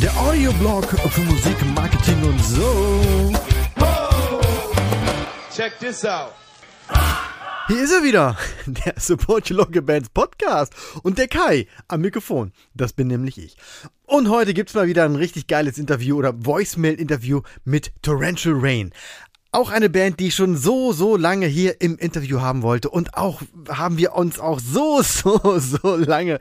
Der Audioblog für Musik, Marketing und so. Check this out. Hier ist er wieder, der Support Your Local Bands Podcast und der Kai am Mikrofon. Das bin nämlich ich. Und heute gibt's mal wieder ein richtig geiles Interview oder Voicemail-Interview mit Torrential Rain. Auch eine Band, die ich schon so, so lange hier im Interview haben wollte. Und auch haben wir uns auch so, so, so lange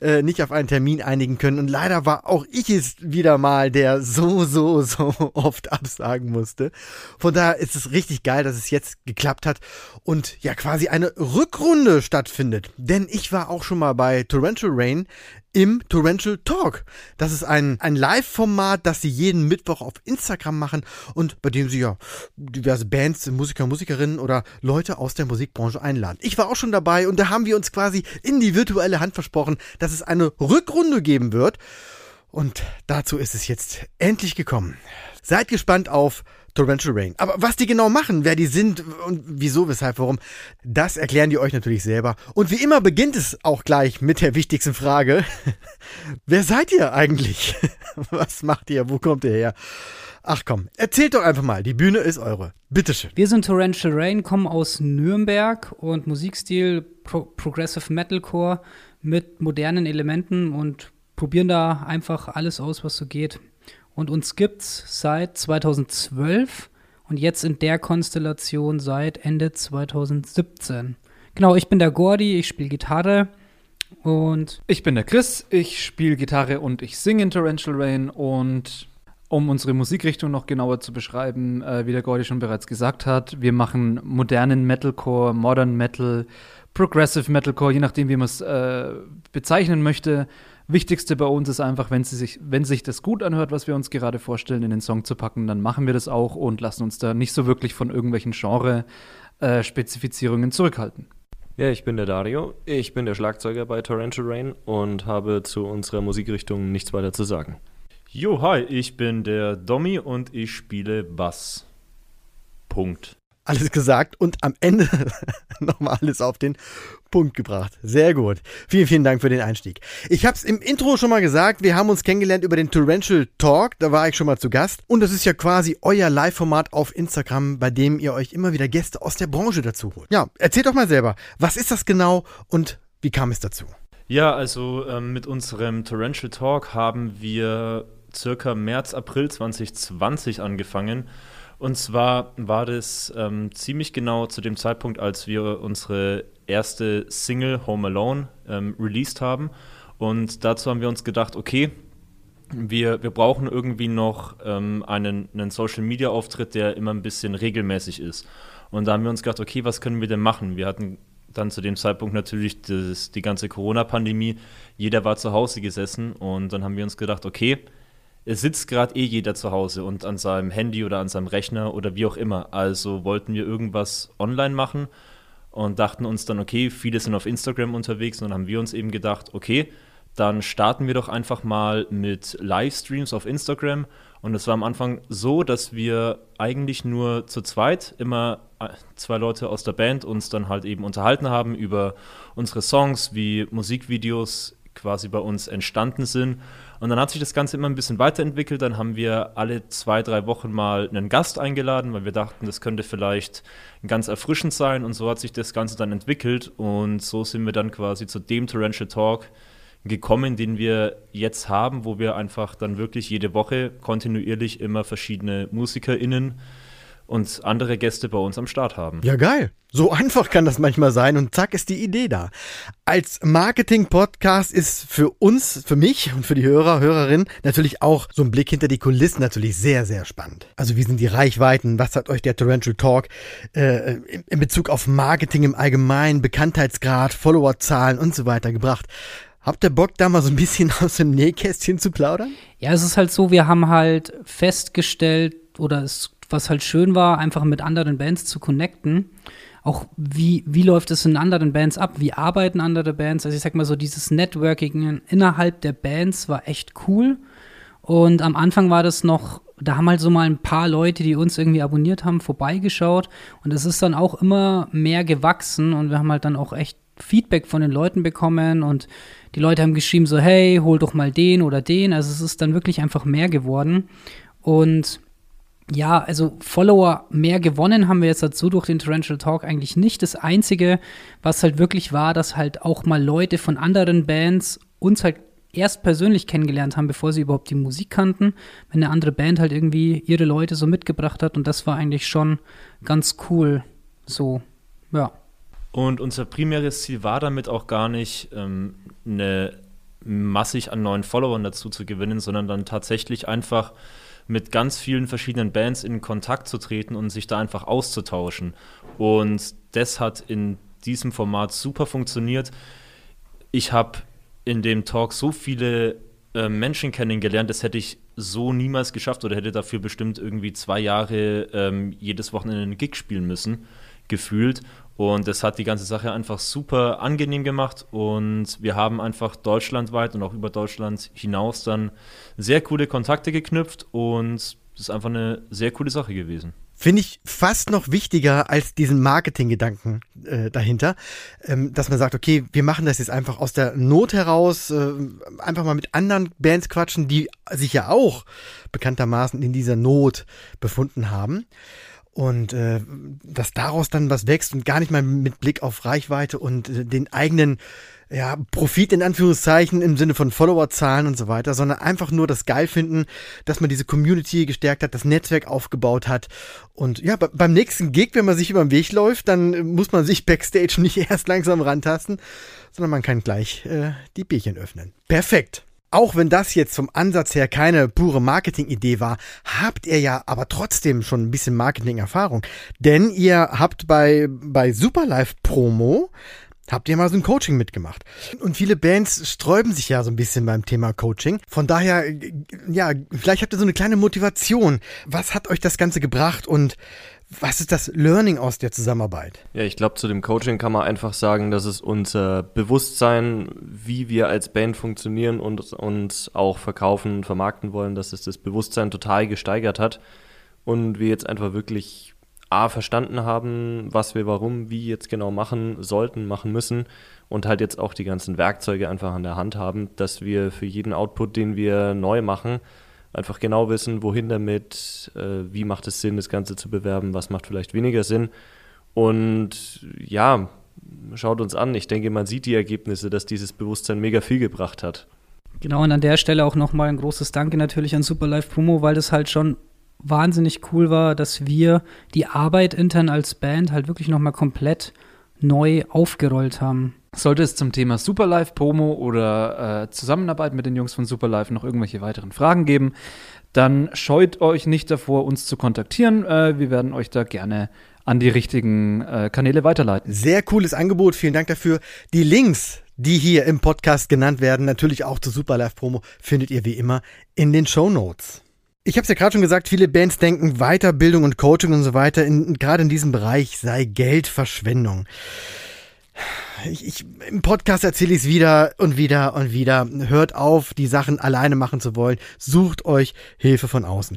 äh, nicht auf einen Termin einigen können. Und leider war auch ich es wieder mal, der so, so, so oft absagen musste. Von daher ist es richtig geil, dass es jetzt geklappt hat und ja quasi eine Rückrunde stattfindet. Denn ich war auch schon mal bei Torrential Rain im Torrential Talk. Das ist ein, ein Live-Format, das sie jeden Mittwoch auf Instagram machen und bei dem sie ja diverse Bands, Musiker, Musikerinnen oder Leute aus der Musikbranche einladen. Ich war auch schon dabei und da haben wir uns quasi in die virtuelle Hand versprochen, dass es eine Rückrunde geben wird. Und dazu ist es jetzt endlich gekommen. Seid gespannt auf Torrential Rain. Aber was die genau machen, wer die sind und wieso, weshalb, warum, das erklären die euch natürlich selber. Und wie immer beginnt es auch gleich mit der wichtigsten Frage. wer seid ihr eigentlich? was macht ihr? Wo kommt ihr her? Ach komm, erzählt doch einfach mal. Die Bühne ist eure. Bitteschön. Wir sind Torrential Rain, kommen aus Nürnberg und Musikstil Pro Progressive Metalcore mit modernen Elementen und probieren da einfach alles aus, was so geht. Und uns gibt's seit 2012 und jetzt in der Konstellation seit Ende 2017. Genau, ich bin der Gordi, ich spiele Gitarre und Ich bin der Chris, ich spiele Gitarre und ich singe in Torrential Rain und um unsere Musikrichtung noch genauer zu beschreiben, äh, wie der Gordy schon bereits gesagt hat, wir machen modernen Metalcore, Modern Metal, Progressive Metalcore, je nachdem, wie man es äh, bezeichnen möchte. Wichtigste bei uns ist einfach, wenn, sie sich, wenn sich das gut anhört, was wir uns gerade vorstellen, in den Song zu packen, dann machen wir das auch und lassen uns da nicht so wirklich von irgendwelchen Genre-Spezifizierungen zurückhalten. Ja, ich bin der Dario. Ich bin der Schlagzeuger bei Torrential Rain und habe zu unserer Musikrichtung nichts weiter zu sagen. Jo, hi, ich bin der Domi und ich spiele Bass. Punkt. Alles gesagt und am Ende nochmal alles auf den Punkt gebracht. Sehr gut. Vielen, vielen Dank für den Einstieg. Ich habe es im Intro schon mal gesagt, wir haben uns kennengelernt über den Torrential Talk, da war ich schon mal zu Gast. Und das ist ja quasi euer Live-Format auf Instagram, bei dem ihr euch immer wieder Gäste aus der Branche dazu holt. Ja, erzählt doch mal selber, was ist das genau und wie kam es dazu? Ja, also ähm, mit unserem Torrential Talk haben wir circa März, April 2020 angefangen. Und zwar war das ähm, ziemlich genau zu dem Zeitpunkt, als wir unsere erste Single Home Alone ähm, released haben. Und dazu haben wir uns gedacht, okay, wir, wir brauchen irgendwie noch ähm, einen, einen Social-Media-Auftritt, der immer ein bisschen regelmäßig ist. Und da haben wir uns gedacht, okay, was können wir denn machen? Wir hatten dann zu dem Zeitpunkt natürlich das, die ganze Corona-Pandemie. Jeder war zu Hause gesessen und dann haben wir uns gedacht, okay, es sitzt gerade eh jeder zu Hause und an seinem Handy oder an seinem Rechner oder wie auch immer. Also wollten wir irgendwas online machen und dachten uns dann, okay, viele sind auf Instagram unterwegs und dann haben wir uns eben gedacht, okay, dann starten wir doch einfach mal mit Livestreams auf Instagram. Und es war am Anfang so, dass wir eigentlich nur zu zweit immer äh, zwei Leute aus der Band uns dann halt eben unterhalten haben über unsere Songs, wie Musikvideos quasi bei uns entstanden sind. Und dann hat sich das Ganze immer ein bisschen weiterentwickelt. Dann haben wir alle zwei, drei Wochen mal einen Gast eingeladen, weil wir dachten, das könnte vielleicht ganz erfrischend sein. Und so hat sich das Ganze dann entwickelt. Und so sind wir dann quasi zu dem Torrential Talk gekommen, den wir jetzt haben, wo wir einfach dann wirklich jede Woche kontinuierlich immer verschiedene MusikerInnen und andere Gäste bei uns am Start haben. Ja, geil. So einfach kann das manchmal sein und zack ist die Idee da. Als Marketing-Podcast ist für uns, für mich und für die Hörer, Hörerinnen natürlich auch so ein Blick hinter die Kulissen natürlich sehr, sehr spannend. Also wie sind die Reichweiten? Was hat euch der Torrential Talk äh, in, in Bezug auf Marketing im Allgemeinen, Bekanntheitsgrad, Followerzahlen und so weiter gebracht? Habt ihr Bock, da mal so ein bisschen aus dem Nähkästchen zu plaudern? Ja, es ist halt so, wir haben halt festgestellt, oder es, was halt schön war, einfach mit anderen Bands zu connecten. Auch wie, wie läuft es in anderen Bands ab? Wie arbeiten andere Bands? Also ich sag mal so, dieses Networking innerhalb der Bands war echt cool. Und am Anfang war das noch da haben halt so mal ein paar Leute, die uns irgendwie abonniert haben, vorbeigeschaut. Und es ist dann auch immer mehr gewachsen und wir haben halt dann auch echt Feedback von den Leuten bekommen und die Leute haben geschrieben so, hey, hol doch mal den oder den. Also es ist dann wirklich einfach mehr geworden. Und ja, also Follower mehr gewonnen haben wir jetzt dazu durch den Torrential Talk eigentlich nicht. Das Einzige, was halt wirklich war, dass halt auch mal Leute von anderen Bands uns halt erst persönlich kennengelernt haben, bevor sie überhaupt die Musik kannten. Wenn eine andere Band halt irgendwie ihre Leute so mitgebracht hat und das war eigentlich schon ganz cool. So, ja. Und unser primäres Ziel war damit auch gar nicht, ähm, eine massig an neuen Followern dazu zu gewinnen, sondern dann tatsächlich einfach mit ganz vielen verschiedenen Bands in Kontakt zu treten und sich da einfach auszutauschen. Und das hat in diesem Format super funktioniert. Ich habe in dem Talk so viele äh, Menschen kennengelernt, das hätte ich so niemals geschafft oder hätte dafür bestimmt irgendwie zwei Jahre ähm, jedes Wochenende einen Gig spielen müssen, gefühlt. Und das hat die ganze Sache einfach super angenehm gemacht. Und wir haben einfach deutschlandweit und auch über Deutschland hinaus dann sehr coole Kontakte geknüpft. Und es ist einfach eine sehr coole Sache gewesen. Finde ich fast noch wichtiger als diesen Marketinggedanken äh, dahinter, ähm, dass man sagt, okay, wir machen das jetzt einfach aus der Not heraus, äh, einfach mal mit anderen Bands quatschen, die sich ja auch bekanntermaßen in dieser Not befunden haben und äh, dass daraus dann was wächst und gar nicht mal mit Blick auf Reichweite und äh, den eigenen ja, Profit in Anführungszeichen im Sinne von Followerzahlen und so weiter, sondern einfach nur das geil finden, dass man diese Community gestärkt hat, das Netzwerk aufgebaut hat. Und ja, beim nächsten Gig, wenn man sich über den Weg läuft, dann muss man sich backstage nicht erst langsam rantasten, sondern man kann gleich äh, die Bierchen öffnen. Perfekt. Auch wenn das jetzt vom Ansatz her keine pure Marketing-Idee war, habt ihr ja aber trotzdem schon ein bisschen Marketing-Erfahrung. Denn ihr habt bei, bei Superlife Promo habt ihr mal so ein Coaching mitgemacht. Und viele Bands sträuben sich ja so ein bisschen beim Thema Coaching. Von daher, ja, vielleicht habt ihr so eine kleine Motivation. Was hat euch das Ganze gebracht und was ist das Learning aus der Zusammenarbeit? Ja, ich glaube, zu dem Coaching kann man einfach sagen, dass es unser Bewusstsein, wie wir als Band funktionieren und uns auch verkaufen und vermarkten wollen, dass es das Bewusstsein total gesteigert hat und wir jetzt einfach wirklich A, verstanden haben, was wir warum, wie jetzt genau machen sollten, machen müssen und halt jetzt auch die ganzen Werkzeuge einfach an der Hand haben, dass wir für jeden Output, den wir neu machen, einfach genau wissen, wohin damit, äh, wie macht es Sinn, das Ganze zu bewerben, was macht vielleicht weniger Sinn. Und ja, schaut uns an. Ich denke, man sieht die Ergebnisse, dass dieses Bewusstsein mega viel gebracht hat. Genau, und an der Stelle auch nochmal ein großes Danke natürlich an Superlife Promo, weil das halt schon wahnsinnig cool war, dass wir die Arbeit intern als Band halt wirklich nochmal komplett neu aufgerollt haben. Sollte es zum Thema Superlife Promo oder äh, Zusammenarbeit mit den Jungs von Superlife noch irgendwelche weiteren Fragen geben, dann scheut euch nicht davor, uns zu kontaktieren. Äh, wir werden euch da gerne an die richtigen äh, Kanäle weiterleiten. Sehr cooles Angebot, vielen Dank dafür. Die Links, die hier im Podcast genannt werden, natürlich auch zur Superlife Promo, findet ihr wie immer in den Show Notes. Ich habe es ja gerade schon gesagt, viele Bands denken, Weiterbildung und Coaching und so weiter, in, gerade in diesem Bereich sei Geldverschwendung. Ich, ich, Im Podcast erzähle ich es wieder und wieder und wieder. Hört auf, die Sachen alleine machen zu wollen. Sucht euch Hilfe von außen.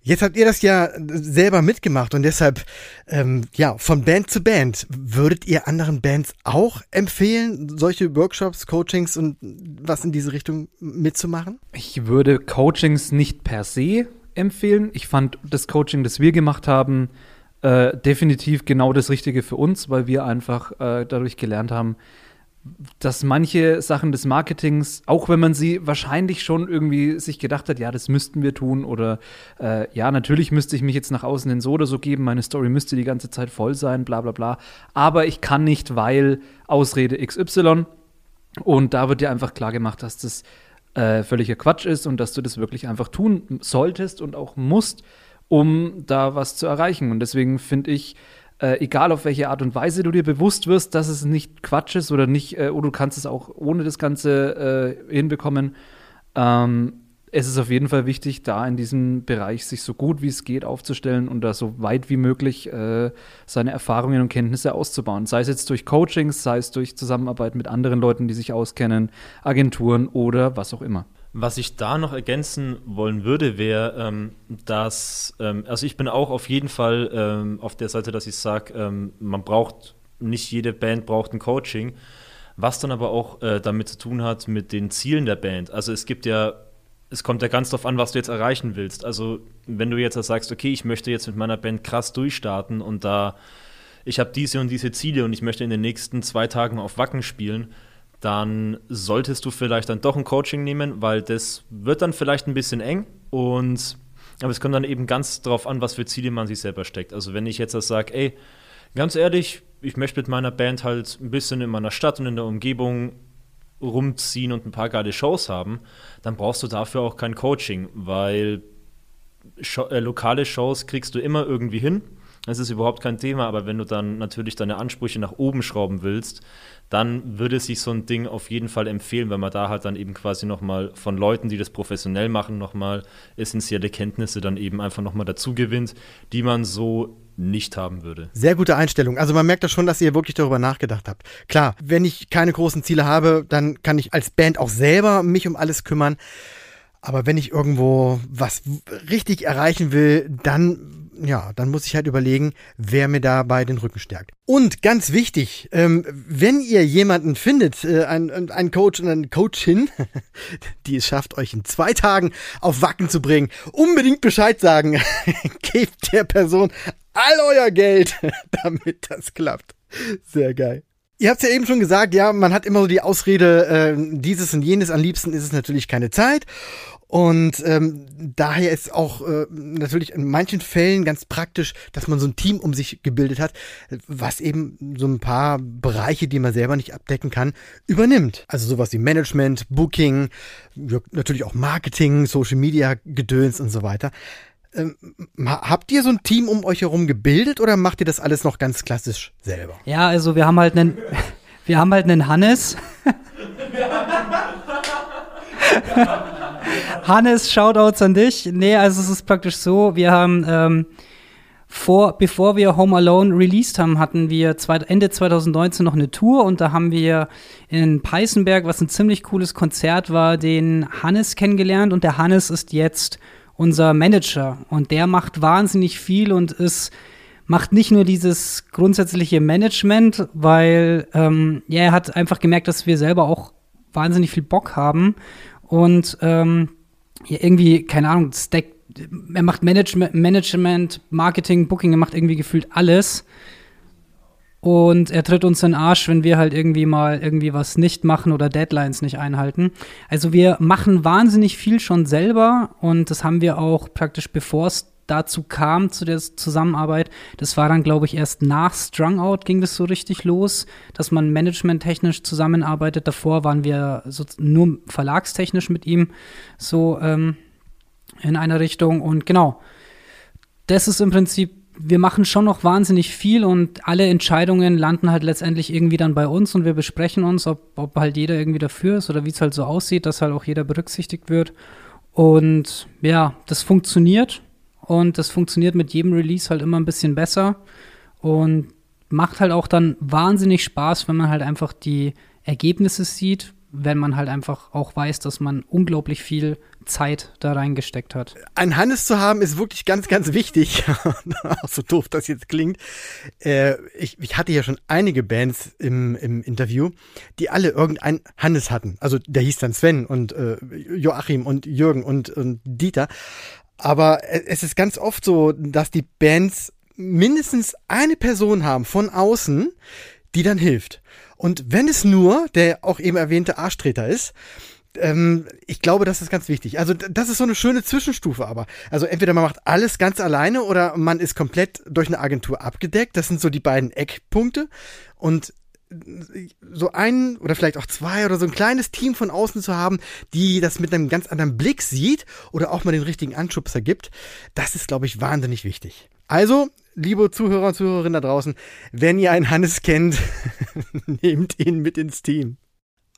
Jetzt habt ihr das ja selber mitgemacht und deshalb, ähm, ja, von Band zu Band, würdet ihr anderen Bands auch empfehlen, solche Workshops, Coachings und was in diese Richtung mitzumachen? Ich würde Coachings nicht per se empfehlen. Ich fand das Coaching, das wir gemacht haben, äh, definitiv genau das Richtige für uns, weil wir einfach äh, dadurch gelernt haben, dass manche Sachen des Marketings, auch wenn man sie wahrscheinlich schon irgendwie sich gedacht hat, ja, das müssten wir tun oder äh, ja, natürlich müsste ich mich jetzt nach außen hin so oder so geben, meine Story müsste die ganze Zeit voll sein, bla bla bla, aber ich kann nicht, weil Ausrede XY und da wird dir einfach klar gemacht, dass das äh, völliger Quatsch ist und dass du das wirklich einfach tun solltest und auch musst, um da was zu erreichen. Und deswegen finde ich, äh, egal auf welche Art und Weise du dir bewusst wirst, dass es nicht Quatsch ist oder nicht, äh, oder du kannst es auch ohne das Ganze äh, hinbekommen. Ähm, es ist auf jeden Fall wichtig, da in diesem Bereich sich so gut wie es geht aufzustellen und da so weit wie möglich äh, seine Erfahrungen und Kenntnisse auszubauen. Sei es jetzt durch Coachings, sei es durch Zusammenarbeit mit anderen Leuten, die sich auskennen, Agenturen oder was auch immer. Was ich da noch ergänzen wollen würde, wäre, ähm, dass, ähm, also ich bin auch auf jeden Fall ähm, auf der Seite, dass ich sage, ähm, man braucht, nicht jede Band braucht ein Coaching, was dann aber auch äh, damit zu tun hat mit den Zielen der Band. Also es gibt ja, es kommt ja ganz darauf an, was du jetzt erreichen willst. Also wenn du jetzt sagst, okay, ich möchte jetzt mit meiner Band krass durchstarten und da, ich habe diese und diese Ziele und ich möchte in den nächsten zwei Tagen auf Wacken spielen, dann solltest du vielleicht dann doch ein Coaching nehmen, weil das wird dann vielleicht ein bisschen eng und aber es kommt dann eben ganz darauf an, was für Ziele man sich selber steckt. Also wenn ich jetzt das sage, ey, ganz ehrlich, ich möchte mit meiner Band halt ein bisschen in meiner Stadt und in der Umgebung rumziehen und ein paar geile Shows haben, dann brauchst du dafür auch kein Coaching, weil Show, äh, lokale Shows kriegst du immer irgendwie hin. Das ist überhaupt kein Thema, aber wenn du dann natürlich deine Ansprüche nach oben schrauben willst, dann würde sich so ein Ding auf jeden Fall empfehlen, wenn man da halt dann eben quasi nochmal von Leuten, die das professionell machen, nochmal essentielle Kenntnisse dann eben einfach nochmal dazu gewinnt, die man so nicht haben würde. Sehr gute Einstellung. Also man merkt das schon, dass ihr wirklich darüber nachgedacht habt. Klar, wenn ich keine großen Ziele habe, dann kann ich als Band auch selber mich um alles kümmern. Aber wenn ich irgendwo was richtig erreichen will, dann ja, dann muss ich halt überlegen, wer mir dabei den Rücken stärkt. Und ganz wichtig, ähm, wenn ihr jemanden findet, äh, einen, Coach und eine Coachin, die es schafft, euch in zwei Tagen auf Wacken zu bringen, unbedingt Bescheid sagen. Gebt der Person all euer Geld, damit das klappt. Sehr geil. Ihr habt ja eben schon gesagt, ja, man hat immer so die Ausrede, äh, dieses und jenes, am liebsten ist es natürlich keine Zeit. Und ähm, daher ist auch äh, natürlich in manchen Fällen ganz praktisch, dass man so ein Team um sich gebildet hat, was eben so ein paar Bereiche, die man selber nicht abdecken kann, übernimmt. Also sowas wie Management, Booking, natürlich auch Marketing, Social Media Gedöns und so weiter. Ähm, habt ihr so ein Team um euch herum gebildet oder macht ihr das alles noch ganz klassisch selber? Ja, also wir haben halt einen, wir haben halt einen Hannes. Hannes, Shoutouts an dich. Nee, also es ist praktisch so, wir haben ähm, vor, bevor wir Home Alone released haben, hatten wir zwei, Ende 2019 noch eine Tour und da haben wir in Peißenberg, was ein ziemlich cooles Konzert war, den Hannes kennengelernt und der Hannes ist jetzt unser Manager und der macht wahnsinnig viel und ist macht nicht nur dieses grundsätzliche Management, weil ähm, ja, er hat einfach gemerkt, dass wir selber auch wahnsinnig viel Bock haben und ähm, ja, irgendwie, keine Ahnung, Stack, er macht Management, Management, Marketing, Booking, er macht irgendwie gefühlt alles. Und er tritt uns in den Arsch, wenn wir halt irgendwie mal irgendwie was nicht machen oder Deadlines nicht einhalten. Also wir machen wahnsinnig viel schon selber und das haben wir auch praktisch bevor es dazu kam, zu der Zusammenarbeit. Das war dann, glaube ich, erst nach Strung Out ging das so richtig los, dass man managementtechnisch zusammenarbeitet. Davor waren wir so nur verlagstechnisch mit ihm so ähm, in einer Richtung. Und genau, das ist im Prinzip wir machen schon noch wahnsinnig viel und alle Entscheidungen landen halt letztendlich irgendwie dann bei uns und wir besprechen uns, ob, ob halt jeder irgendwie dafür ist oder wie es halt so aussieht, dass halt auch jeder berücksichtigt wird. Und ja, das funktioniert. Und das funktioniert mit jedem Release halt immer ein bisschen besser und macht halt auch dann wahnsinnig Spaß, wenn man halt einfach die Ergebnisse sieht, wenn man halt einfach auch weiß, dass man unglaublich viel Zeit da reingesteckt hat. Ein Hannes zu haben ist wirklich ganz, ganz wichtig. so doof das jetzt klingt. Äh, ich, ich, hatte ja schon einige Bands im, im Interview, die alle irgendein Hannes hatten. Also der hieß dann Sven und äh, Joachim und Jürgen und, und Dieter. Aber es ist ganz oft so, dass die Bands mindestens eine Person haben von außen, die dann hilft. Und wenn es nur der auch eben erwähnte Arschtreter ist, ähm, ich glaube, das ist ganz wichtig. Also das ist so eine schöne Zwischenstufe aber. Also entweder man macht alles ganz alleine oder man ist komplett durch eine Agentur abgedeckt. Das sind so die beiden Eckpunkte. Und so ein oder vielleicht auch zwei oder so ein kleines Team von außen zu haben, die das mit einem ganz anderen Blick sieht oder auch mal den richtigen Anschubser gibt, das ist, glaube ich, wahnsinnig wichtig. Also, liebe Zuhörer und Zuhörerinnen da draußen, wenn ihr einen Hannes kennt, nehmt ihn mit ins Team.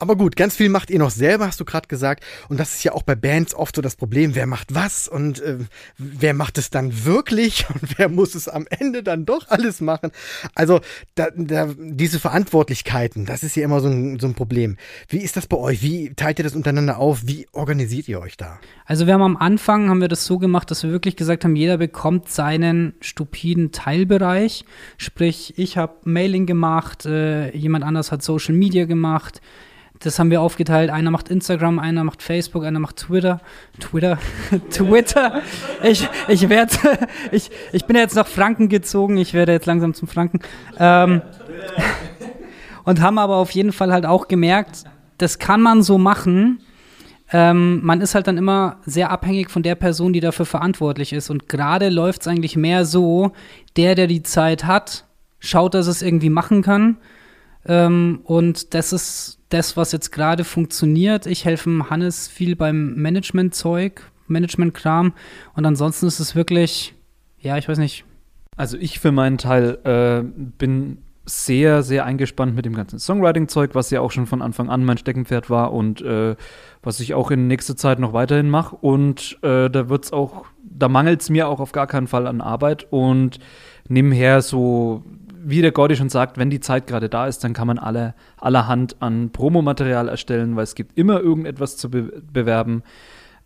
Aber gut, ganz viel macht ihr noch selber, hast du gerade gesagt. Und das ist ja auch bei Bands oft so das Problem, wer macht was und äh, wer macht es dann wirklich und wer muss es am Ende dann doch alles machen. Also da, da, diese Verantwortlichkeiten, das ist ja immer so ein, so ein Problem. Wie ist das bei euch? Wie teilt ihr das untereinander auf? Wie organisiert ihr euch da? Also wir haben am Anfang, haben wir das so gemacht, dass wir wirklich gesagt haben, jeder bekommt seinen stupiden Teilbereich. Sprich, ich habe Mailing gemacht, äh, jemand anders hat Social Media gemacht, das haben wir aufgeteilt. Einer macht Instagram, einer macht Facebook, einer macht Twitter. Twitter? Twitter? Ich, ich werde, ich, ich bin jetzt nach Franken gezogen, ich werde jetzt langsam zum Franken. Ähm, und haben aber auf jeden Fall halt auch gemerkt, das kann man so machen. Ähm, man ist halt dann immer sehr abhängig von der Person, die dafür verantwortlich ist. Und gerade läuft es eigentlich mehr so, der, der die Zeit hat, schaut, dass es irgendwie machen kann. Ähm, und das ist das, was jetzt gerade funktioniert. Ich helfe Hannes viel beim Management-Zeug, Management-Kram. Und ansonsten ist es wirklich, ja, ich weiß nicht. Also ich für meinen Teil äh, bin sehr, sehr eingespannt mit dem ganzen Songwriting-Zeug, was ja auch schon von Anfang an mein Steckenpferd war und äh, was ich auch in nächster Zeit noch weiterhin mache. Und äh, da wird's auch, da mangelt es mir auch auf gar keinen Fall an Arbeit und nebenher so wie der Gordy schon sagt, wenn die Zeit gerade da ist, dann kann man alle, allerhand an Promomaterial erstellen, weil es gibt immer irgendetwas zu be bewerben.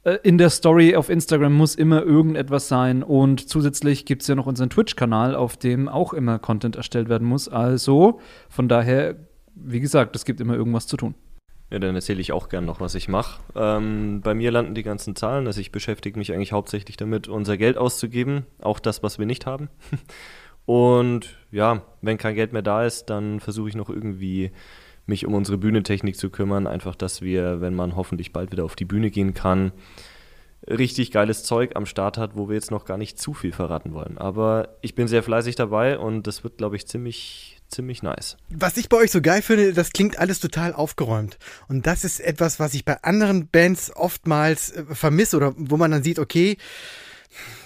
Äh, in der Story auf Instagram muss immer irgendetwas sein und zusätzlich gibt es ja noch unseren Twitch-Kanal, auf dem auch immer Content erstellt werden muss. Also von daher, wie gesagt, es gibt immer irgendwas zu tun. Ja, dann erzähle ich auch gern noch, was ich mache. Ähm, bei mir landen die ganzen Zahlen, also ich beschäftige mich eigentlich hauptsächlich damit, unser Geld auszugeben, auch das, was wir nicht haben. Und ja, wenn kein Geld mehr da ist, dann versuche ich noch irgendwie mich um unsere Bühnentechnik zu kümmern. Einfach, dass wir, wenn man hoffentlich bald wieder auf die Bühne gehen kann, richtig geiles Zeug am Start hat, wo wir jetzt noch gar nicht zu viel verraten wollen. Aber ich bin sehr fleißig dabei und das wird, glaube ich, ziemlich, ziemlich nice. Was ich bei euch so geil finde, das klingt alles total aufgeräumt. Und das ist etwas, was ich bei anderen Bands oftmals äh, vermisse oder wo man dann sieht, okay,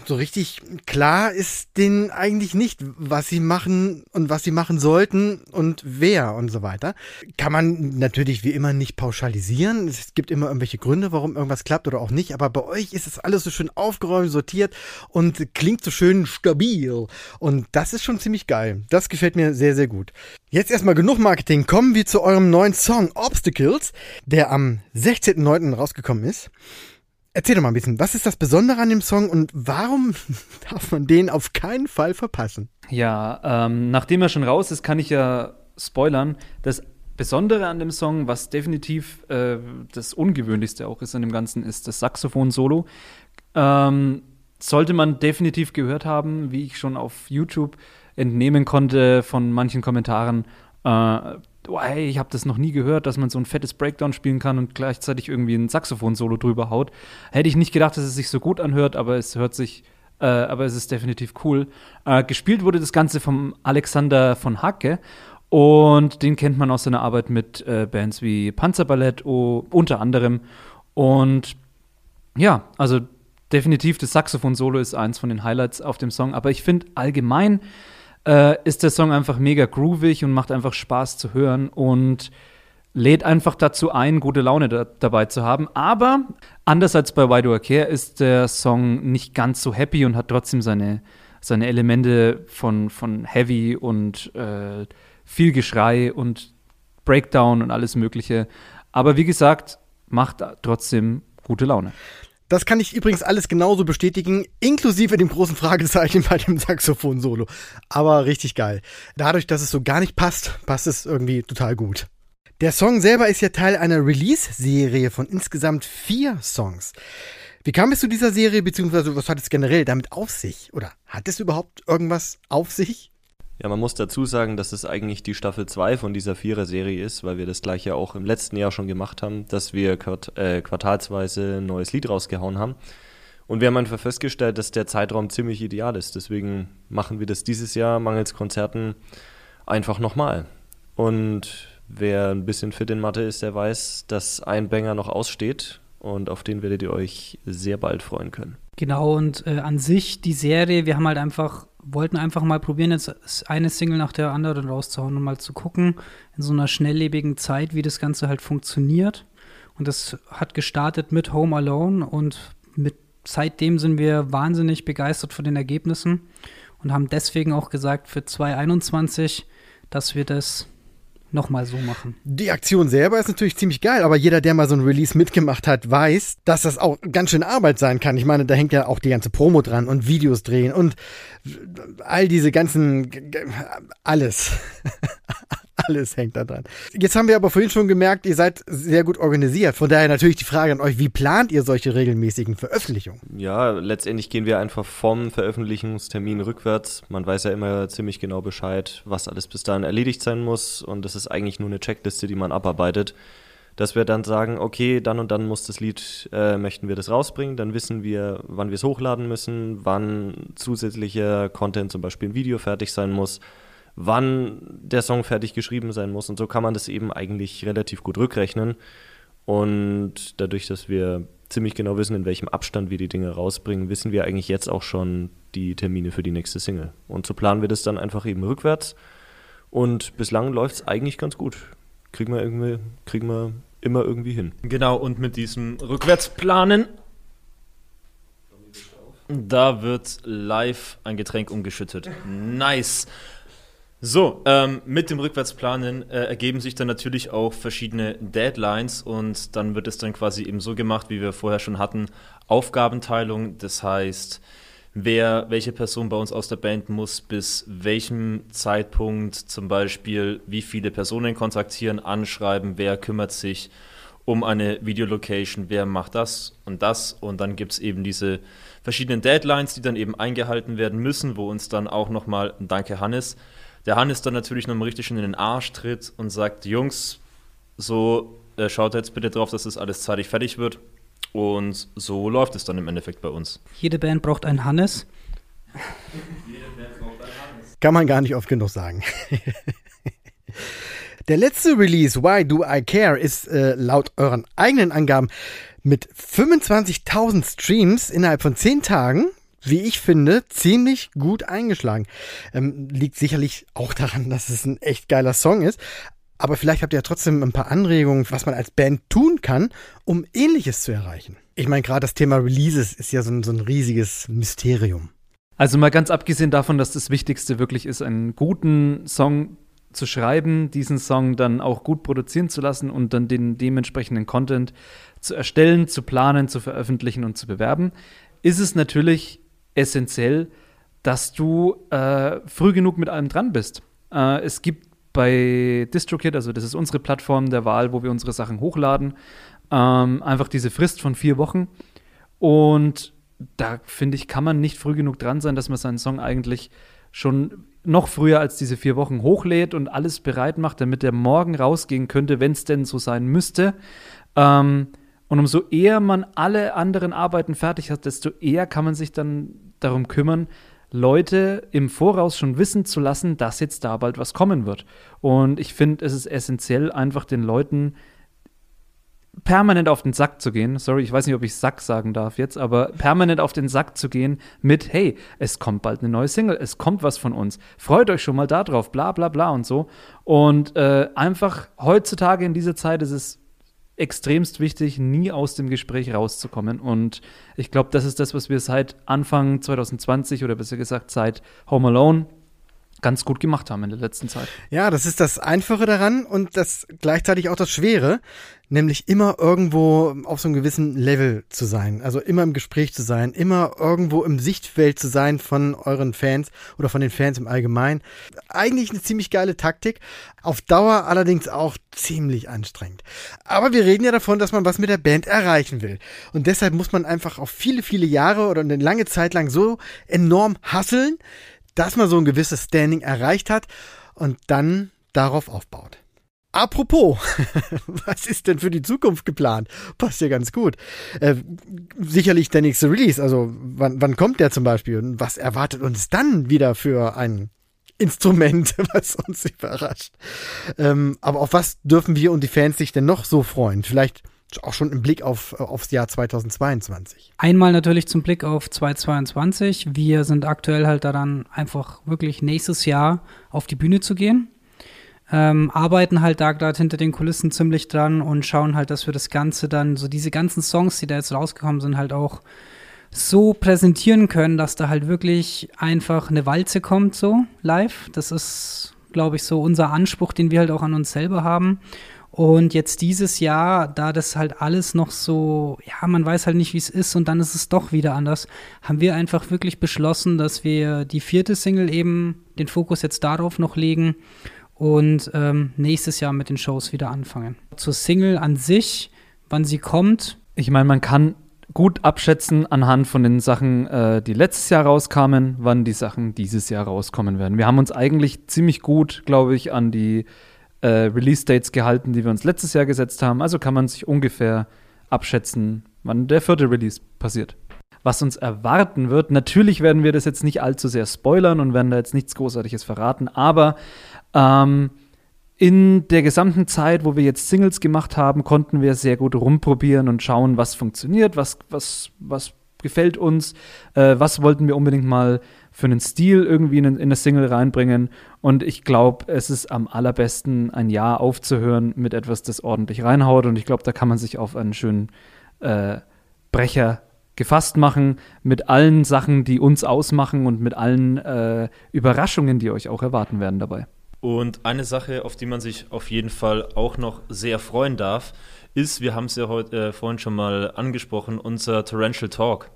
so richtig klar ist denen eigentlich nicht, was sie machen und was sie machen sollten und wer und so weiter. Kann man natürlich wie immer nicht pauschalisieren. Es gibt immer irgendwelche Gründe, warum irgendwas klappt oder auch nicht. Aber bei euch ist es alles so schön aufgeräumt, sortiert und klingt so schön stabil. Und das ist schon ziemlich geil. Das gefällt mir sehr, sehr gut. Jetzt erstmal genug Marketing. Kommen wir zu eurem neuen Song Obstacles, der am 16.09. rausgekommen ist. Erzähl doch mal ein bisschen, was ist das Besondere an dem Song und warum darf man den auf keinen Fall verpassen? Ja, ähm, nachdem er schon raus ist, kann ich ja spoilern. Das Besondere an dem Song, was definitiv äh, das Ungewöhnlichste auch ist an dem Ganzen, ist das Saxophon-Solo. Ähm, sollte man definitiv gehört haben, wie ich schon auf YouTube entnehmen konnte von manchen Kommentaren, äh, oh, hey, ich habe das noch nie gehört, dass man so ein fettes Breakdown spielen kann und gleichzeitig irgendwie ein Saxophon-Solo drüber haut. Hätte ich nicht gedacht, dass es sich so gut anhört, aber es hört sich, äh, aber es ist definitiv cool. Äh, gespielt wurde das Ganze vom Alexander von Hacke und den kennt man aus seiner Arbeit mit äh, Bands wie Panzerballett oh, unter anderem. Und ja, also definitiv das Saxophon-Solo ist eins von den Highlights auf dem Song, aber ich finde allgemein äh, ist der Song einfach mega groovig und macht einfach Spaß zu hören und lädt einfach dazu ein, gute Laune da, dabei zu haben. Aber anders als bei Why Do I Care ist der Song nicht ganz so happy und hat trotzdem seine, seine Elemente von, von Heavy und äh, viel Geschrei und Breakdown und alles Mögliche. Aber wie gesagt, macht trotzdem gute Laune. Das kann ich übrigens alles genauso bestätigen, inklusive dem großen Fragezeichen bei dem Saxophon-Solo. Aber richtig geil. Dadurch, dass es so gar nicht passt, passt es irgendwie total gut. Der Song selber ist ja Teil einer Release-Serie von insgesamt vier Songs. Wie kam es zu dieser Serie, beziehungsweise was hat es generell damit auf sich? Oder hat es überhaupt irgendwas auf sich? Ja, man muss dazu sagen, dass es eigentlich die Staffel 2 von dieser Vierer-Serie ist, weil wir das gleiche auch im letzten Jahr schon gemacht haben, dass wir quart äh, quartalsweise ein neues Lied rausgehauen haben. Und wir haben einfach festgestellt, dass der Zeitraum ziemlich ideal ist. Deswegen machen wir das dieses Jahr mangels Konzerten einfach nochmal. Und wer ein bisschen fit in Mathe ist, der weiß, dass ein Banger noch aussteht. Und auf den werdet ihr euch sehr bald freuen können. Genau, und äh, an sich die Serie, wir haben halt einfach, wollten einfach mal probieren, jetzt eine Single nach der anderen rauszuhauen und mal zu gucken, in so einer schnelllebigen Zeit, wie das Ganze halt funktioniert. Und das hat gestartet mit Home Alone und mit seitdem sind wir wahnsinnig begeistert von den Ergebnissen und haben deswegen auch gesagt für 2021, dass wir das nochmal so machen. Die Aktion selber ist natürlich ziemlich geil, aber jeder, der mal so ein Release mitgemacht hat, weiß, dass das auch ganz schön Arbeit sein kann. Ich meine, da hängt ja auch die ganze Promo dran und Videos drehen und all diese ganzen, alles. Alles hängt da dran. Jetzt haben wir aber vorhin schon gemerkt, ihr seid sehr gut organisiert. Von daher natürlich die Frage an euch, wie plant ihr solche regelmäßigen Veröffentlichungen? Ja, letztendlich gehen wir einfach vom Veröffentlichungstermin rückwärts. Man weiß ja immer ziemlich genau Bescheid, was alles bis dahin erledigt sein muss. Und das ist eigentlich nur eine Checkliste, die man abarbeitet dass wir dann sagen, okay, dann und dann muss das Lied, äh, möchten wir das rausbringen, dann wissen wir, wann wir es hochladen müssen, wann zusätzlicher Content, zum Beispiel ein Video fertig sein muss wann der Song fertig geschrieben sein muss. Und so kann man das eben eigentlich relativ gut rückrechnen. Und dadurch, dass wir ziemlich genau wissen, in welchem Abstand wir die Dinge rausbringen, wissen wir eigentlich jetzt auch schon die Termine für die nächste Single. Und so planen wir das dann einfach eben rückwärts. Und bislang läuft es eigentlich ganz gut. Kriegen wir, irgendwie, kriegen wir immer irgendwie hin. Genau, und mit diesem Rückwärtsplanen, da wird live ein Getränk umgeschüttet. Nice. So, ähm, mit dem Rückwärtsplanen äh, ergeben sich dann natürlich auch verschiedene Deadlines und dann wird es dann quasi eben so gemacht, wie wir vorher schon hatten, Aufgabenteilung. Das heißt, wer, welche Person bei uns aus der Band muss bis welchem Zeitpunkt zum Beispiel wie viele Personen kontaktieren, anschreiben, wer kümmert sich um eine Videolocation, wer macht das und das und dann gibt es eben diese verschiedenen Deadlines, die dann eben eingehalten werden müssen, wo uns dann auch nochmal, danke Hannes, der Hannes dann natürlich nochmal richtig schon in den Arsch tritt und sagt, Jungs, so äh, schaut jetzt bitte drauf, dass das alles zeitig fertig wird. Und so läuft es dann im Endeffekt bei uns. Jede Band braucht einen Hannes. Jede Band braucht einen Hannes. Kann man gar nicht oft genug sagen. Der letzte Release, Why Do I Care, ist äh, laut euren eigenen Angaben mit 25.000 Streams innerhalb von 10 Tagen wie ich finde, ziemlich gut eingeschlagen. Ähm, liegt sicherlich auch daran, dass es ein echt geiler Song ist. Aber vielleicht habt ihr ja trotzdem ein paar Anregungen, was man als Band tun kann, um Ähnliches zu erreichen. Ich meine, gerade das Thema Releases ist ja so ein, so ein riesiges Mysterium. Also mal ganz abgesehen davon, dass das Wichtigste wirklich ist, einen guten Song zu schreiben, diesen Song dann auch gut produzieren zu lassen und dann den dementsprechenden Content zu erstellen, zu planen, zu veröffentlichen und zu bewerben, ist es natürlich essentiell, dass du äh, früh genug mit allem dran bist. Äh, es gibt bei DistroKid, also das ist unsere Plattform der Wahl, wo wir unsere Sachen hochladen, ähm, einfach diese Frist von vier Wochen. Und da finde ich, kann man nicht früh genug dran sein, dass man seinen Song eigentlich schon noch früher als diese vier Wochen hochlädt und alles bereit macht, damit er morgen rausgehen könnte, wenn es denn so sein müsste. Ähm, und umso eher man alle anderen Arbeiten fertig hat, desto eher kann man sich dann darum kümmern, Leute im Voraus schon wissen zu lassen, dass jetzt da bald was kommen wird. Und ich finde, es ist essentiell, einfach den Leuten permanent auf den Sack zu gehen. Sorry, ich weiß nicht, ob ich Sack sagen darf jetzt, aber permanent auf den Sack zu gehen mit, hey, es kommt bald eine neue Single, es kommt was von uns. Freut euch schon mal darauf, bla bla bla und so. Und äh, einfach heutzutage in dieser Zeit ist es extremst wichtig, nie aus dem Gespräch rauszukommen. Und ich glaube, das ist das, was wir seit Anfang 2020 oder besser gesagt seit Home Alone ganz gut gemacht haben in der letzten Zeit. Ja, das ist das Einfache daran und das gleichzeitig auch das Schwere, nämlich immer irgendwo auf so einem gewissen Level zu sein, also immer im Gespräch zu sein, immer irgendwo im Sichtfeld zu sein von euren Fans oder von den Fans im Allgemeinen. Eigentlich eine ziemlich geile Taktik, auf Dauer allerdings auch ziemlich anstrengend. Aber wir reden ja davon, dass man was mit der Band erreichen will. Und deshalb muss man einfach auf viele, viele Jahre oder eine lange Zeit lang so enorm hasseln, dass man so ein gewisses Standing erreicht hat und dann darauf aufbaut. Apropos, was ist denn für die Zukunft geplant? Passt ja ganz gut. Äh, sicherlich der nächste Release. Also wann, wann kommt der zum Beispiel? Und was erwartet uns dann wieder für ein Instrument, was uns überrascht? Ähm, aber auf was dürfen wir und die Fans sich denn noch so freuen? Vielleicht auch schon im Blick auf, aufs Jahr 2022? Einmal natürlich zum Blick auf 2022. Wir sind aktuell halt daran, einfach wirklich nächstes Jahr auf die Bühne zu gehen. Ähm, arbeiten halt da gerade hinter den Kulissen ziemlich dran und schauen halt, dass wir das Ganze dann, so diese ganzen Songs, die da jetzt rausgekommen sind, halt auch so präsentieren können, dass da halt wirklich einfach eine Walze kommt, so live. Das ist, glaube ich, so unser Anspruch, den wir halt auch an uns selber haben. Und jetzt dieses Jahr, da das halt alles noch so, ja, man weiß halt nicht, wie es ist und dann ist es doch wieder anders, haben wir einfach wirklich beschlossen, dass wir die vierte Single eben den Fokus jetzt darauf noch legen und ähm, nächstes Jahr mit den Shows wieder anfangen. Zur Single an sich, wann sie kommt. Ich meine, man kann gut abschätzen anhand von den Sachen, äh, die letztes Jahr rauskamen, wann die Sachen dieses Jahr rauskommen werden. Wir haben uns eigentlich ziemlich gut, glaube ich, an die äh, Release-Dates gehalten, die wir uns letztes Jahr gesetzt haben. Also kann man sich ungefähr abschätzen, wann der vierte Release passiert. Was uns erwarten wird, natürlich werden wir das jetzt nicht allzu sehr spoilern und werden da jetzt nichts Großartiges verraten, aber ähm, in der gesamten Zeit, wo wir jetzt Singles gemacht haben, konnten wir sehr gut rumprobieren und schauen, was funktioniert, was, was, was gefällt uns, äh, was wollten wir unbedingt mal für einen Stil irgendwie in, in eine Single reinbringen. Und ich glaube, es ist am allerbesten, ein Jahr aufzuhören mit etwas, das ordentlich reinhaut. Und ich glaube, da kann man sich auf einen schönen äh, Brecher gefasst machen mit allen Sachen, die uns ausmachen und mit allen äh, Überraschungen, die euch auch erwarten werden dabei. Und eine Sache, auf die man sich auf jeden Fall auch noch sehr freuen darf, ist, wir haben es ja heute äh, vorhin schon mal angesprochen, unser Torrential Talk.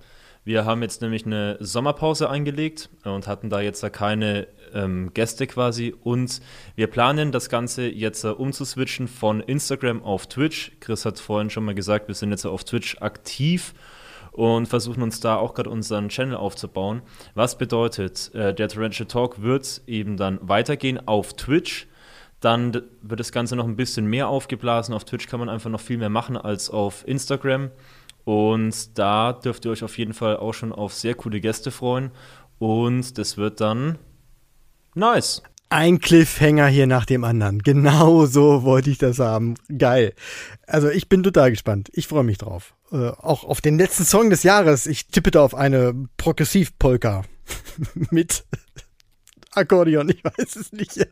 Wir haben jetzt nämlich eine Sommerpause eingelegt und hatten da jetzt keine ähm, Gäste quasi. Und wir planen das Ganze jetzt umzuswitchen von Instagram auf Twitch. Chris hat vorhin schon mal gesagt, wir sind jetzt auf Twitch aktiv und versuchen uns da auch gerade unseren Channel aufzubauen. Was bedeutet, äh, der Torrential Talk wird eben dann weitergehen auf Twitch. Dann wird das Ganze noch ein bisschen mehr aufgeblasen. Auf Twitch kann man einfach noch viel mehr machen als auf Instagram. Und da dürft ihr euch auf jeden Fall auch schon auf sehr coole Gäste freuen. Und das wird dann nice. Ein Cliffhanger hier nach dem anderen. Genau so wollte ich das haben. Geil. Also ich bin total gespannt. Ich freue mich drauf. Äh, auch auf den letzten Song des Jahres. Ich tippe da auf eine Progressiv-Polka mit Akkordeon. Ich weiß es nicht. Ja.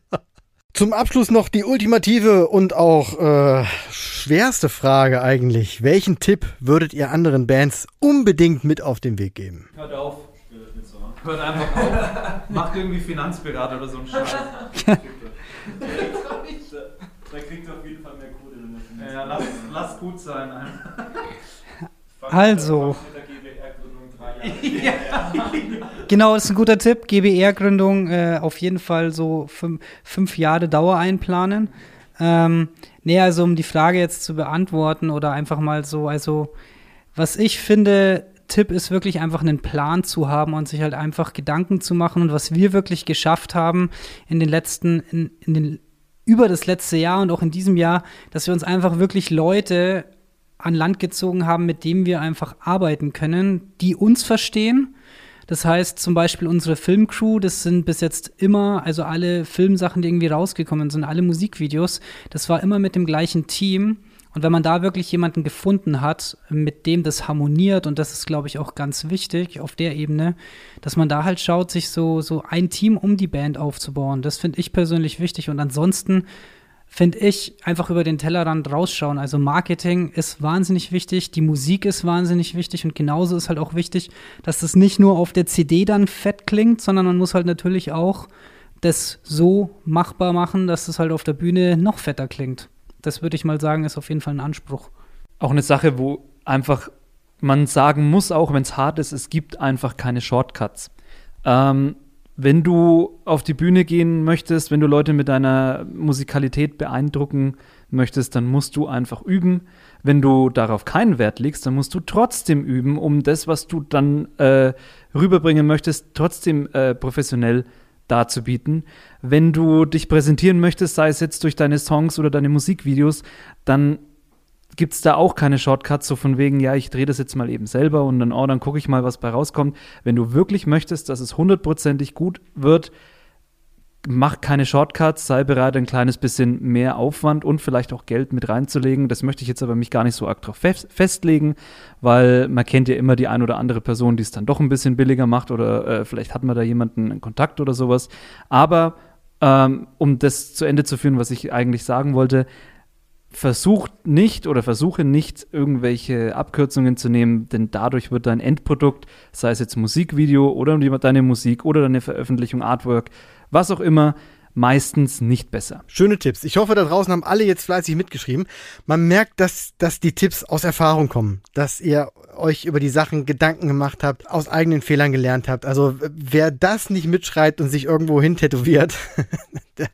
Zum Abschluss noch die ultimative und auch äh, schwerste Frage eigentlich. Welchen Tipp würdet ihr anderen Bands unbedingt mit auf den Weg geben? Hört auf. Hört einfach auf. Macht irgendwie Finanzberater oder so einen Scheiß. da kriegt ihr auf jeden Fall mehr Kohle. Ja, ja lass, lass gut sein. Also. genau, ist ein guter Tipp. GBR-Gründung äh, auf jeden Fall so fünf, fünf Jahre Dauer einplanen. Ähm, nee, also um die Frage jetzt zu beantworten oder einfach mal so, also was ich finde, Tipp ist wirklich einfach einen Plan zu haben und sich halt einfach Gedanken zu machen und was wir wirklich geschafft haben in den letzten, in, in den über das letzte Jahr und auch in diesem Jahr, dass wir uns einfach wirklich Leute an Land gezogen haben, mit dem wir einfach arbeiten können, die uns verstehen. Das heißt zum Beispiel unsere Filmcrew, das sind bis jetzt immer, also alle Filmsachen, die irgendwie rausgekommen sind, alle Musikvideos, das war immer mit dem gleichen Team. Und wenn man da wirklich jemanden gefunden hat, mit dem das harmoniert, und das ist, glaube ich, auch ganz wichtig auf der Ebene, dass man da halt schaut, sich so, so ein Team um die Band aufzubauen. Das finde ich persönlich wichtig. Und ansonsten finde ich, einfach über den Tellerrand rausschauen. Also Marketing ist wahnsinnig wichtig, die Musik ist wahnsinnig wichtig und genauso ist halt auch wichtig, dass das nicht nur auf der CD dann fett klingt, sondern man muss halt natürlich auch das so machbar machen, dass es halt auf der Bühne noch fetter klingt. Das würde ich mal sagen, ist auf jeden Fall ein Anspruch. Auch eine Sache, wo einfach man sagen muss, auch wenn es hart ist, es gibt einfach keine Shortcuts. Ähm, wenn du auf die Bühne gehen möchtest, wenn du Leute mit deiner Musikalität beeindrucken möchtest, dann musst du einfach üben. Wenn du darauf keinen Wert legst, dann musst du trotzdem üben, um das, was du dann äh, rüberbringen möchtest, trotzdem äh, professionell darzubieten. Wenn du dich präsentieren möchtest, sei es jetzt durch deine Songs oder deine Musikvideos, dann gibt es da auch keine Shortcuts, so von wegen, ja, ich drehe das jetzt mal eben selber und dann, oh, dann gucke ich mal, was bei rauskommt. Wenn du wirklich möchtest, dass es hundertprozentig gut wird, mach keine Shortcuts, sei bereit, ein kleines bisschen mehr Aufwand und vielleicht auch Geld mit reinzulegen. Das möchte ich jetzt aber mich gar nicht so arg drauf festlegen, weil man kennt ja immer die ein oder andere Person, die es dann doch ein bisschen billiger macht oder äh, vielleicht hat man da jemanden in Kontakt oder sowas. Aber ähm, um das zu Ende zu führen, was ich eigentlich sagen wollte, versucht nicht oder versuche nicht irgendwelche Abkürzungen zu nehmen, denn dadurch wird dein Endprodukt, sei es jetzt Musikvideo oder deine Musik oder deine Veröffentlichung, Artwork, was auch immer, meistens nicht besser. Schöne Tipps. Ich hoffe, da draußen haben alle jetzt fleißig mitgeschrieben. Man merkt, dass, dass die Tipps aus Erfahrung kommen, dass ihr euch über die Sachen Gedanken gemacht habt, aus eigenen Fehlern gelernt habt. Also wer das nicht mitschreibt und sich irgendwo hin tätowiert, der,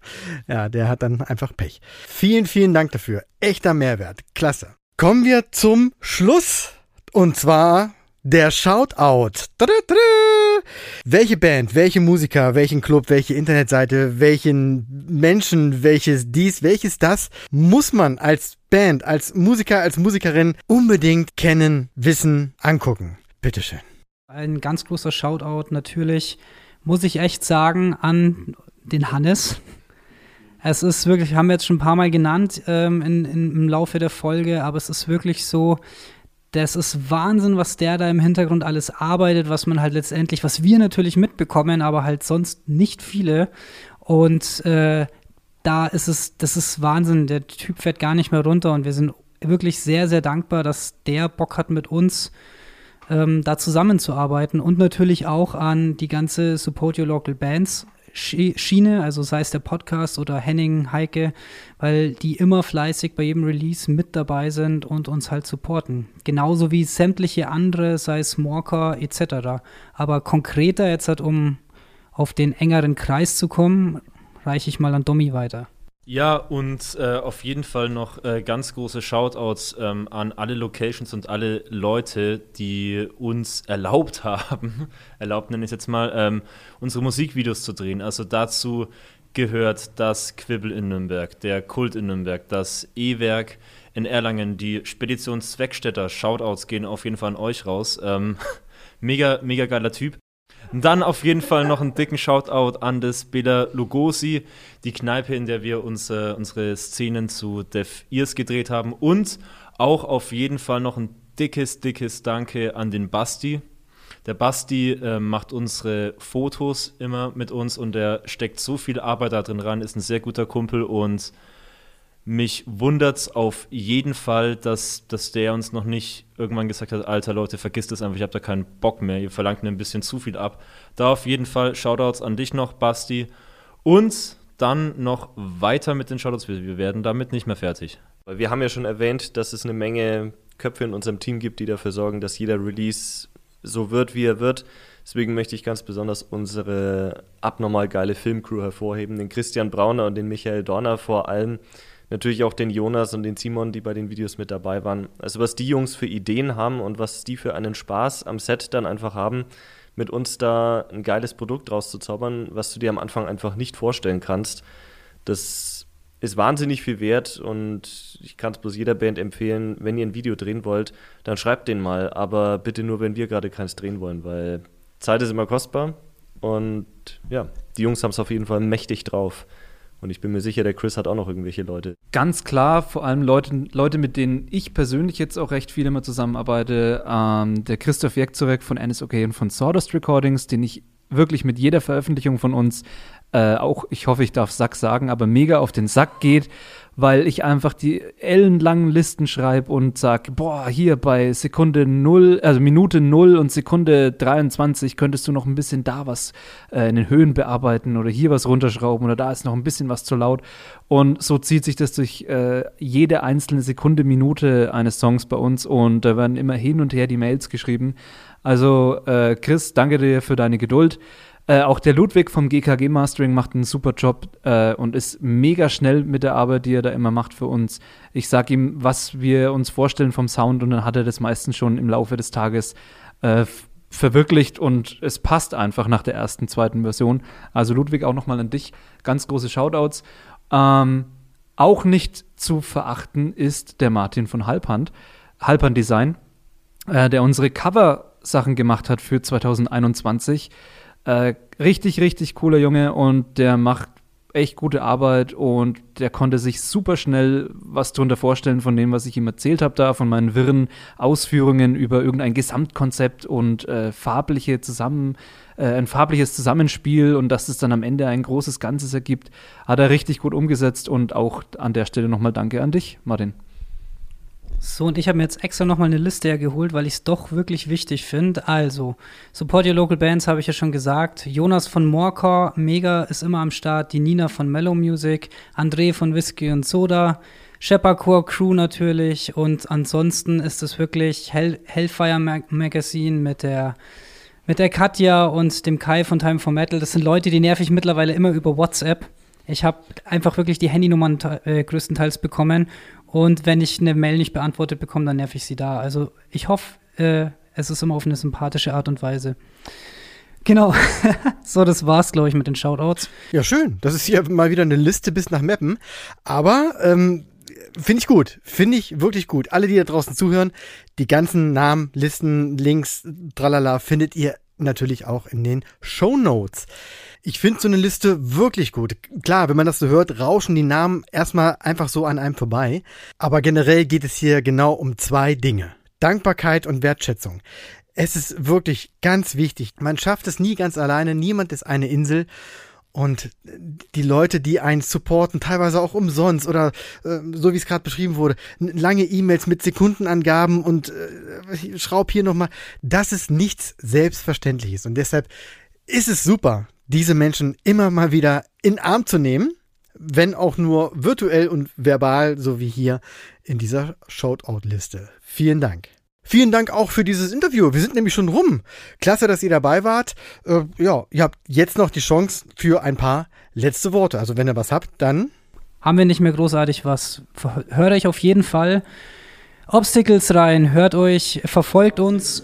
ja, der hat dann einfach Pech. Vielen, vielen Dank dafür. Echter Mehrwert. Klasse. Kommen wir zum Schluss. Und zwar der Shoutout. Welche Band, welche Musiker, welchen Club, welche Internetseite, welchen Menschen, welches dies, welches das, muss man als Band, als Musiker, als Musikerin unbedingt kennen, wissen, angucken. Bitteschön. Ein ganz großer Shoutout natürlich, muss ich echt sagen, an den Hannes. Es ist wirklich, haben wir jetzt schon ein paar Mal genannt ähm, in, in, im Laufe der Folge, aber es ist wirklich so, das ist Wahnsinn, was der da im Hintergrund alles arbeitet, was man halt letztendlich, was wir natürlich mitbekommen, aber halt sonst nicht viele. Und äh, da ist es, das ist Wahnsinn. Der Typ fährt gar nicht mehr runter und wir sind wirklich sehr, sehr dankbar, dass der Bock hat mit uns ähm, da zusammenzuarbeiten und natürlich auch an die ganze Support Your Local Bands Schiene, also sei es der Podcast oder Henning, Heike, weil die immer fleißig bei jedem Release mit dabei sind und uns halt supporten. Genauso wie sämtliche andere, sei es Morker etc. Aber konkreter jetzt halt, um auf den engeren Kreis zu kommen, reiche ich mal an Domi weiter. Ja, und äh, auf jeden Fall noch äh, ganz große Shoutouts ähm, an alle Locations und alle Leute, die uns erlaubt haben, erlaubt nenne ich es jetzt mal, ähm, unsere Musikvideos zu drehen. Also dazu gehört das Quibbel in Nürnberg, der Kult in Nürnberg, das E-Werk in Erlangen, die Spedition Zweckstätter. Shoutouts gehen auf jeden Fall an euch raus. Ähm, mega, mega geiler Typ. Dann auf jeden Fall noch einen dicken Shoutout an das Bela Lugosi, die Kneipe, in der wir uns, äh, unsere Szenen zu Dev Ears gedreht haben. Und auch auf jeden Fall noch ein dickes, dickes Danke an den Basti. Der Basti äh, macht unsere Fotos immer mit uns und er steckt so viel Arbeit da drin ran, ist ein sehr guter Kumpel und mich wundert es auf jeden Fall, dass, dass der uns noch nicht irgendwann gesagt hat, alter Leute, vergisst es einfach, ich habe da keinen Bock mehr, ihr verlangt mir ein bisschen zu viel ab. Da auf jeden Fall Shoutouts an dich noch, Basti. Und dann noch weiter mit den Shoutouts, wir werden damit nicht mehr fertig. Wir haben ja schon erwähnt, dass es eine Menge Köpfe in unserem Team gibt, die dafür sorgen, dass jeder Release so wird, wie er wird. Deswegen möchte ich ganz besonders unsere abnormal geile Filmcrew hervorheben, den Christian Brauner und den Michael Dorner vor allem natürlich auch den Jonas und den Simon, die bei den Videos mit dabei waren. Also was die Jungs für Ideen haben und was die für einen Spaß am Set dann einfach haben, mit uns da ein geiles Produkt draus zu zaubern, was du dir am Anfang einfach nicht vorstellen kannst. Das ist wahnsinnig viel wert und ich kann es bloß jeder Band empfehlen, wenn ihr ein Video drehen wollt, dann schreibt den mal, aber bitte nur, wenn wir gerade keins drehen wollen, weil Zeit ist immer kostbar und ja, die Jungs haben es auf jeden Fall mächtig drauf. Und ich bin mir sicher, der Chris hat auch noch irgendwelche Leute. Ganz klar, vor allem Leute, Leute mit denen ich persönlich jetzt auch recht viel immer zusammenarbeite. Ähm, der Christoph Jekzorek von NSOK und von Sawdust Recordings, den ich wirklich mit jeder Veröffentlichung von uns äh, auch, ich hoffe, ich darf Sack sagen, aber mega auf den Sack geht weil ich einfach die ellenlangen Listen schreibe und sage, boah, hier bei Sekunde 0, also Minute 0 und Sekunde 23 könntest du noch ein bisschen da was äh, in den Höhen bearbeiten oder hier was runterschrauben oder da ist noch ein bisschen was zu laut. Und so zieht sich das durch äh, jede einzelne Sekunde, Minute eines Songs bei uns und da werden immer hin und her die Mails geschrieben. Also äh, Chris, danke dir für deine Geduld. Äh, auch der Ludwig vom GKG Mastering macht einen super Job äh, und ist mega schnell mit der Arbeit, die er da immer macht für uns. Ich sage ihm, was wir uns vorstellen vom Sound und dann hat er das meistens schon im Laufe des Tages äh, verwirklicht und es passt einfach nach der ersten, zweiten Version. Also Ludwig, auch nochmal an dich. Ganz große Shoutouts. Ähm, auch nicht zu verachten ist der Martin von Halbhand, Halbhand Design, äh, der unsere Cover-Sachen gemacht hat für 2021. Äh, richtig, richtig cooler Junge und der macht echt gute Arbeit und der konnte sich super schnell was drunter vorstellen von dem, was ich ihm erzählt habe da, von meinen wirren Ausführungen über irgendein Gesamtkonzept und äh, farbliche Zusammen, äh, ein farbliches Zusammenspiel und dass es dann am Ende ein großes Ganzes ergibt, hat er richtig gut umgesetzt und auch an der Stelle nochmal Danke an dich, Martin. So, und ich habe mir jetzt extra nochmal eine Liste hergeholt, weil ich es doch wirklich wichtig finde. Also, Support Your Local Bands habe ich ja schon gesagt. Jonas von Morecore, Mega ist immer am Start. Die Nina von Mellow Music. André von Whisky und Soda. Shepardcore Crew natürlich. Und ansonsten ist es wirklich Hell Hellfire Mag Magazine mit der, mit der Katja und dem Kai von Time for Metal. Das sind Leute, die nerv ich mittlerweile immer über WhatsApp. Ich habe einfach wirklich die Handynummern äh, größtenteils bekommen und wenn ich eine Mail nicht beantwortet bekomme, dann nerv ich sie da. Also ich hoffe, äh, es ist immer auf eine sympathische Art und Weise. Genau. so, das war's, glaube ich, mit den Shoutouts. Ja, schön. Das ist hier mal wieder eine Liste bis nach Meppen. Aber ähm, finde ich gut. Finde ich wirklich gut. Alle, die da draußen zuhören, die ganzen Namen, Listen, Links, tralala, findet ihr natürlich auch in den Show Notes. Ich finde so eine Liste wirklich gut. Klar, wenn man das so hört, rauschen die Namen erstmal einfach so an einem vorbei. Aber generell geht es hier genau um zwei Dinge. Dankbarkeit und Wertschätzung. Es ist wirklich ganz wichtig. Man schafft es nie ganz alleine. Niemand ist eine Insel. Und die Leute, die einen supporten, teilweise auch umsonst oder äh, so wie es gerade beschrieben wurde, lange E-Mails mit Sekundenangaben und äh, schraub hier nochmal, das ist nichts Selbstverständliches. Und deshalb ist es super, diese Menschen immer mal wieder in Arm zu nehmen, wenn auch nur virtuell und verbal, so wie hier in dieser Shoutout-Liste. Vielen Dank. Vielen Dank auch für dieses Interview. Wir sind nämlich schon rum. Klasse, dass ihr dabei wart. Äh, ja, ihr habt jetzt noch die Chance für ein paar letzte Worte. Also wenn ihr was habt, dann. Haben wir nicht mehr großartig was. Hört euch auf jeden Fall Obstacles rein. Hört euch, verfolgt uns.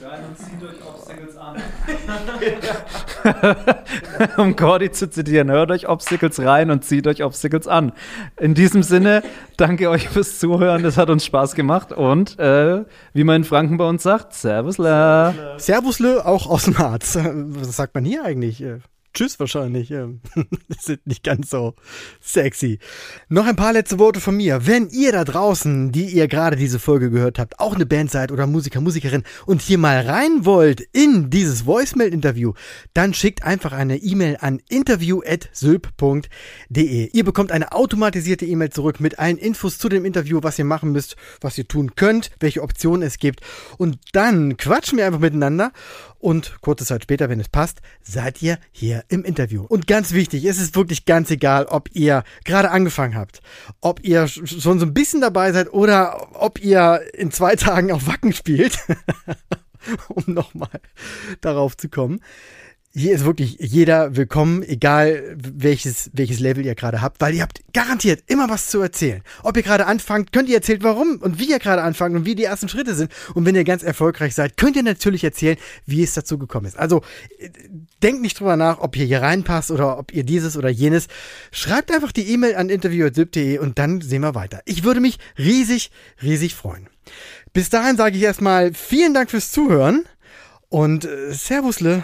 um Cordy zu zitieren, hört euch Obstacles rein und zieht euch Obstacles an. In diesem Sinne, danke euch fürs Zuhören, das hat uns Spaß gemacht und äh, wie man in Franken bei uns sagt, Servusle. Servusle, auch aus dem Harz. Was sagt man hier eigentlich? Tschüss wahrscheinlich. sind nicht ganz so sexy. Noch ein paar letzte Worte von mir. Wenn ihr da draußen, die ihr gerade diese Folge gehört habt, auch eine Band seid oder Musiker, Musikerin und hier mal rein wollt in dieses Voicemail-Interview, dann schickt einfach eine E-Mail an interview.sylp.de. Ihr bekommt eine automatisierte E-Mail zurück mit allen Infos zu dem Interview, was ihr machen müsst, was ihr tun könnt, welche Optionen es gibt. Und dann quatschen wir einfach miteinander und kurze Zeit später, wenn es passt, seid ihr hier im Interview. Und ganz wichtig, es ist wirklich ganz egal, ob ihr gerade angefangen habt, ob ihr schon so ein bisschen dabei seid oder ob ihr in zwei Tagen auf Wacken spielt, um nochmal darauf zu kommen hier ist wirklich jeder willkommen, egal welches, welches Level ihr gerade habt, weil ihr habt garantiert immer was zu erzählen. Ob ihr gerade anfangt, könnt ihr erzählen, warum und wie ihr gerade anfangt und wie die ersten Schritte sind. Und wenn ihr ganz erfolgreich seid, könnt ihr natürlich erzählen, wie es dazu gekommen ist. Also denkt nicht drüber nach, ob ihr hier reinpasst oder ob ihr dieses oder jenes. Schreibt einfach die E-Mail an interview.de und dann sehen wir weiter. Ich würde mich riesig, riesig freuen. Bis dahin sage ich erstmal vielen Dank fürs Zuhören und äh, Servusle.